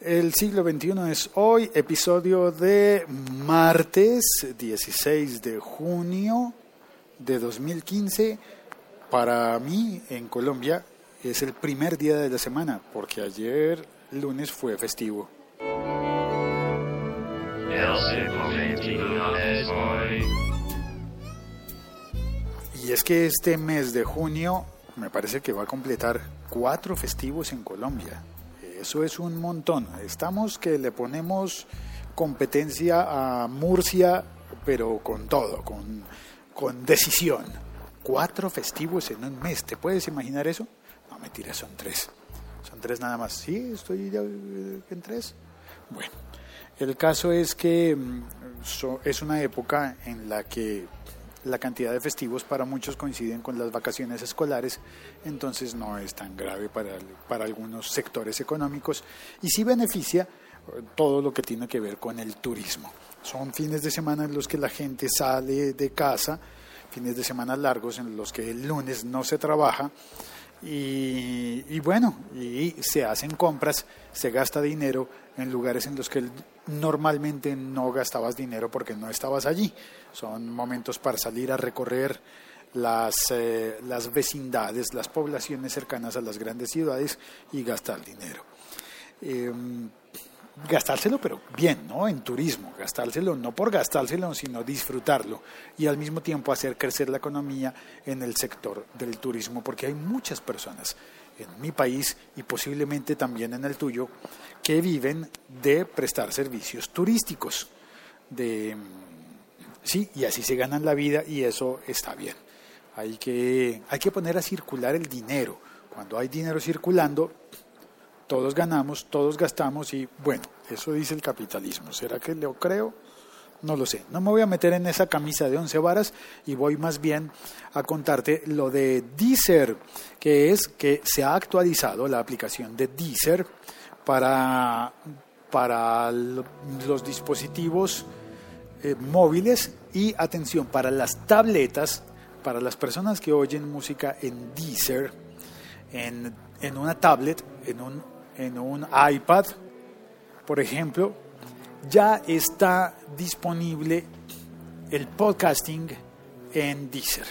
El siglo XXI es hoy, episodio de martes 16 de junio de 2015. Para mí, en Colombia, es el primer día de la semana, porque ayer lunes fue festivo. Y es que este mes de junio me parece que va a completar cuatro festivos en Colombia. Eso es un montón. Estamos que le ponemos competencia a Murcia, pero con todo, con, con decisión. Cuatro festivos en un mes. ¿Te puedes imaginar eso? No, mentira, son tres. Son tres nada más. ¿Sí? ¿Estoy ya en tres? Bueno, el caso es que mm, es una época en la que la cantidad de festivos para muchos coinciden con las vacaciones escolares, entonces no es tan grave para, para algunos sectores económicos y sí beneficia eh, todo lo que tiene que ver con el turismo. Son fines de semana en los que la gente sale de casa, fines de semana largos en los que el lunes no se trabaja y, bueno, y se hacen compras, se gasta dinero en lugares en los que normalmente no gastabas dinero porque no estabas allí. Son momentos para salir a recorrer las, eh, las vecindades, las poblaciones cercanas a las grandes ciudades y gastar dinero. Em, gastárselo, pero bien, ¿no? En turismo, gastárselo no por gastárselo, sino disfrutarlo y al mismo tiempo hacer crecer la economía en el sector del turismo, porque hay muchas personas en mi país y posiblemente también en el tuyo que viven de prestar servicios turísticos, de sí, y así se ganan la vida y eso está bien. Hay que, hay que poner a circular el dinero. Cuando hay dinero circulando, todos ganamos, todos gastamos y bueno, eso dice el capitalismo. ¿Será que lo creo? No lo sé. No me voy a meter en esa camisa de once varas y voy más bien a contarte lo de Deezer, que es que se ha actualizado la aplicación de Deezer para, para los dispositivos eh, móviles y atención, para las tabletas, para las personas que oyen música en Deezer, en, en una tablet, en un en un iPad, por ejemplo, ya está disponible el podcasting en Deezer.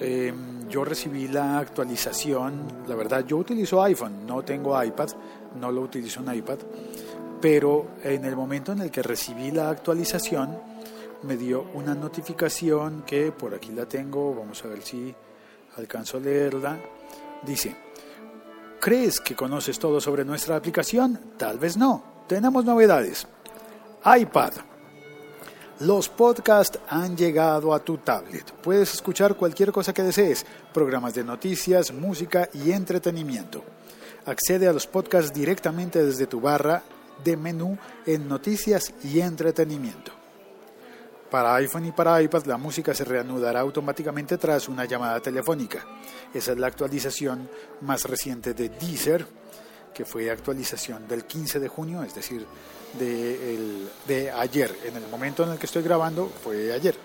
Em, yo recibí la actualización, la verdad yo utilizo iPhone, no tengo iPad, no lo utilizo en iPad, pero en el momento en el que recibí la actualización me dio una notificación que por aquí la tengo, vamos a ver si alcanzo a leerla, dice, ¿Crees que conoces todo sobre nuestra aplicación? Tal vez no. Tenemos novedades. iPad. Los podcasts han llegado a tu tablet. Puedes escuchar cualquier cosa que desees, programas de noticias, música y entretenimiento. Accede a los podcasts directamente desde tu barra de menú en noticias y entretenimiento. Para iPhone y para iPad la música se reanudará automáticamente tras una llamada telefónica. Esa es la actualización más reciente de Deezer, que fue actualización del 15 de junio, es decir, de, de ayer. En el momento en el que estoy grabando fue ayer.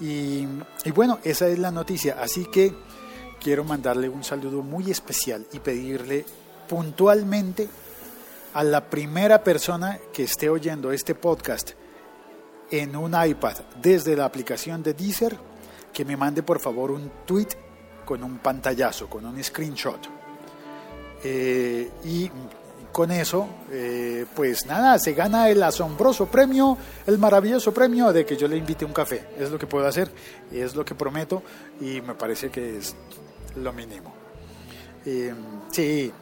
Y, y bueno, esa es la noticia. Así que quiero mandarle un saludo muy especial y pedirle puntualmente a la primera persona que esté oyendo este podcast en un iPad desde la aplicación de Deezer que me mande por favor un tweet con un pantallazo, con un screenshot. Eh, y con eso, eh, pues nada, se gana el asombroso premio, el maravilloso premio de que yo le invite un café. Es lo que puedo hacer, es lo que prometo y me parece que es lo mínimo. Eh, sí,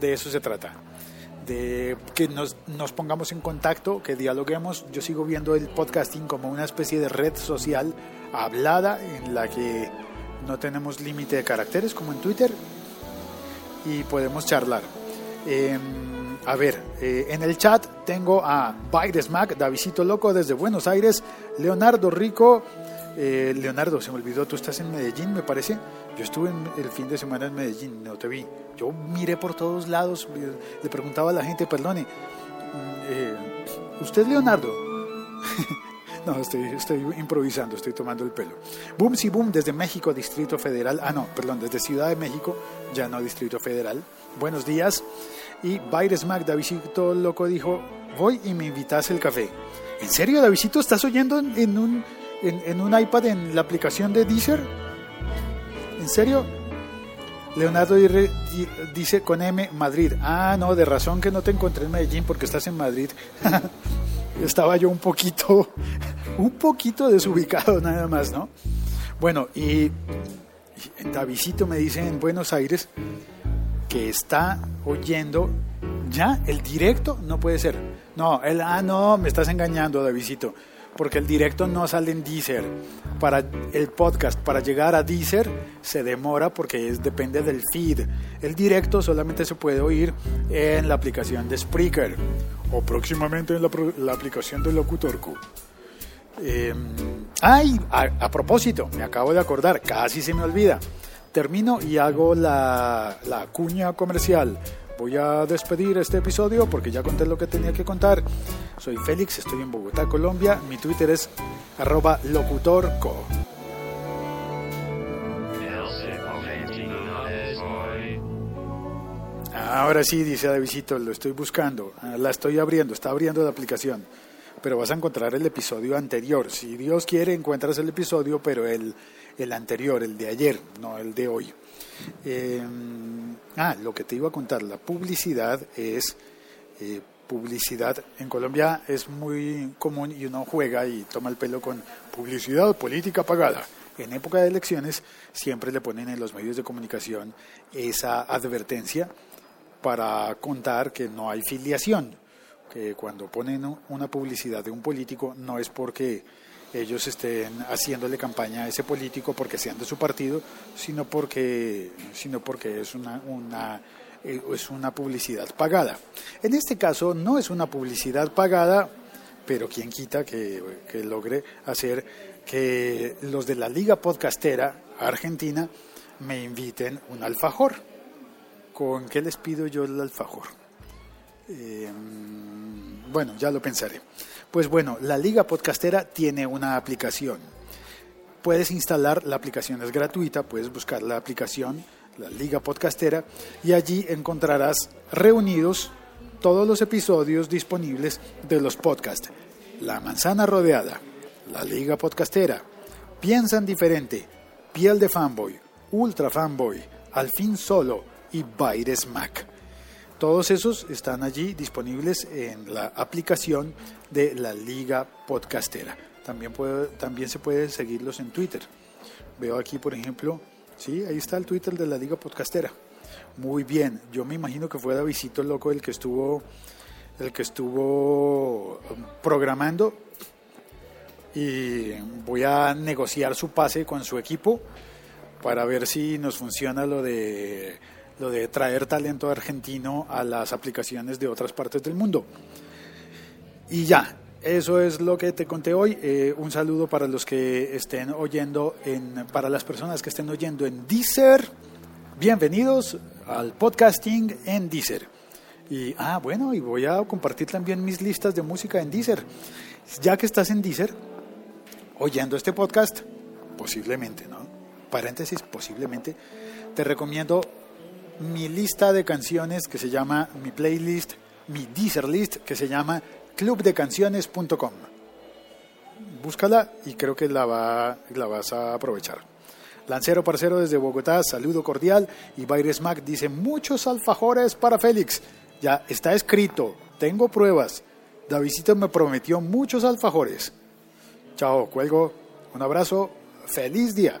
de eso se trata. Que nos, pongamos en contacto, que dialoguemos. Yo sigo viendo el podcasting como una especie de red social hablada en la que no tenemos límite de caracteres como en Twitter y podemos charlar. Eh, a ver, eh, en el chat tengo a Baires Mac, Davidito Loco desde Buenos Aires, Leonardo Rico. Eh, Leonardo, se me olvidó, tú estás en Medellín, me parece. Yo estuve en el fin de semana en Medellín, no te vi. Yo miré por todos lados, le preguntaba a la gente, perdone, mm, ¿usted es Leonardo? no, estoy, estoy improvisando, estoy tomando el pelo. Boom, sí, boom, desde México, Distrito Federal. Ah, no, perdón, desde Ciudad de México, ya no Distrito Federal. Buenos días. Y Baires Mac, Davidito Loco, dijo, voy y me invitas el café. ¿En serio, Davidito, estás oyendo en un, en, un iPad en la aplicación de Deezer? ¿En serio? Leonardo dice con M, Madrid. Ah, no, de razón que no te encontré en Medellín porque estás en Madrid. Estaba yo un poquito, un poquito desubicado nada más, ¿no? Bueno, y Davidito me dice en Buenos Aires que está oyendo ya el directo no puede ser. No, el ah no, me estás engañando, Davidito, porque el directo no sale en Deezer. Para el podcast, para llegar a Deezer se demora porque es depende del feed. El directo solamente se puede oír en la aplicación de Spreaker o próximamente en la, aplicación de Locutorco. Eh, ay, a propósito, me acabo de acordar, casi se me olvida termino y hago la, la cuña comercial. Voy a despedir este episodio porque ya conté lo que tenía que contar. Soy Félix, estoy en Bogotá, Colombia. Mi Twitter es arroba locutorco. Ahora sí, dice Davidito, lo estoy buscando, ah, la estoy abriendo, está abriendo la aplicación, pero vas a encontrar el episodio anterior. Si Dios quiere, encuentras el episodio, pero el, el anterior, el de ayer, no el de hoy. Eh, ah, lo que te iba a contar, la publicidad es... Eh, publicidad en Colombia es muy común y uno juega y toma el pelo con publicidad política pagada. En época de elecciones siempre le ponen en los medios de comunicación esa advertencia para contar que no hay filiación, que cuando ponen una publicidad de un político no es porque ellos estén haciéndole campaña a ese político porque sean de su partido, sino porque, sino porque es una, una, eh, es una publicidad pagada. En este caso no es una publicidad pagada, pero quien quita que, que logre hacer que los de la Liga Podcastera Argentina me inviten un alfajor. ¿Con qué les pido yo el alfajor? Eh, bueno, ya lo pensaré. Pues bueno, la Liga Podcastera tiene una aplicación. Puedes instalar, la aplicación es gratuita, puedes buscar la aplicación, la Liga Podcastera, y allí encontrarás reunidos todos los episodios disponibles de los podcasts. La manzana rodeada, la Liga Podcastera, Piensan diferente, Piel de Fanboy, Ultra Fanboy, Al fin solo y Baires Mac. Todos esos están allí disponibles en la aplicación de la Liga Podcastera. También, también se puede seguirlos en Twitter. Veo aquí, por ejemplo, sí, ahí está el Twitter de la Liga Podcastera. Muy bien, yo me imagino que fue Davidito Loco el que estuvo el que estuvo um, programando y voy a negociar su pase con su equipo para ver si nos funciona lo de lo de traer talento argentino a las aplicaciones de otras partes del mundo. Y ya, eso es lo que te conté hoy. Eh, un saludo para los que estén oyendo, en, para las personas que estén oyendo en Deezer. Bienvenidos al podcasting en Deezer. Y, ah, bueno, y voy a compartir también mis listas de música en Deezer. Ya que estás en Deezer, oyendo este podcast, posiblemente, ¿no? Paréntesis, posiblemente, te recomiendo mi lista de canciones que se llama, mi playlist, mi Deezer list que se llama clubdecanciones.com. Búscala y creo que la, va, la vas a aprovechar. Lancero Parcero desde Bogotá, saludo cordial. Y Baires Mac dice, muchos alfajores para Félix. Ya está escrito, tengo pruebas. Davidito me prometió muchos alfajores. Chao, cuelgo. Un abrazo. Feliz día.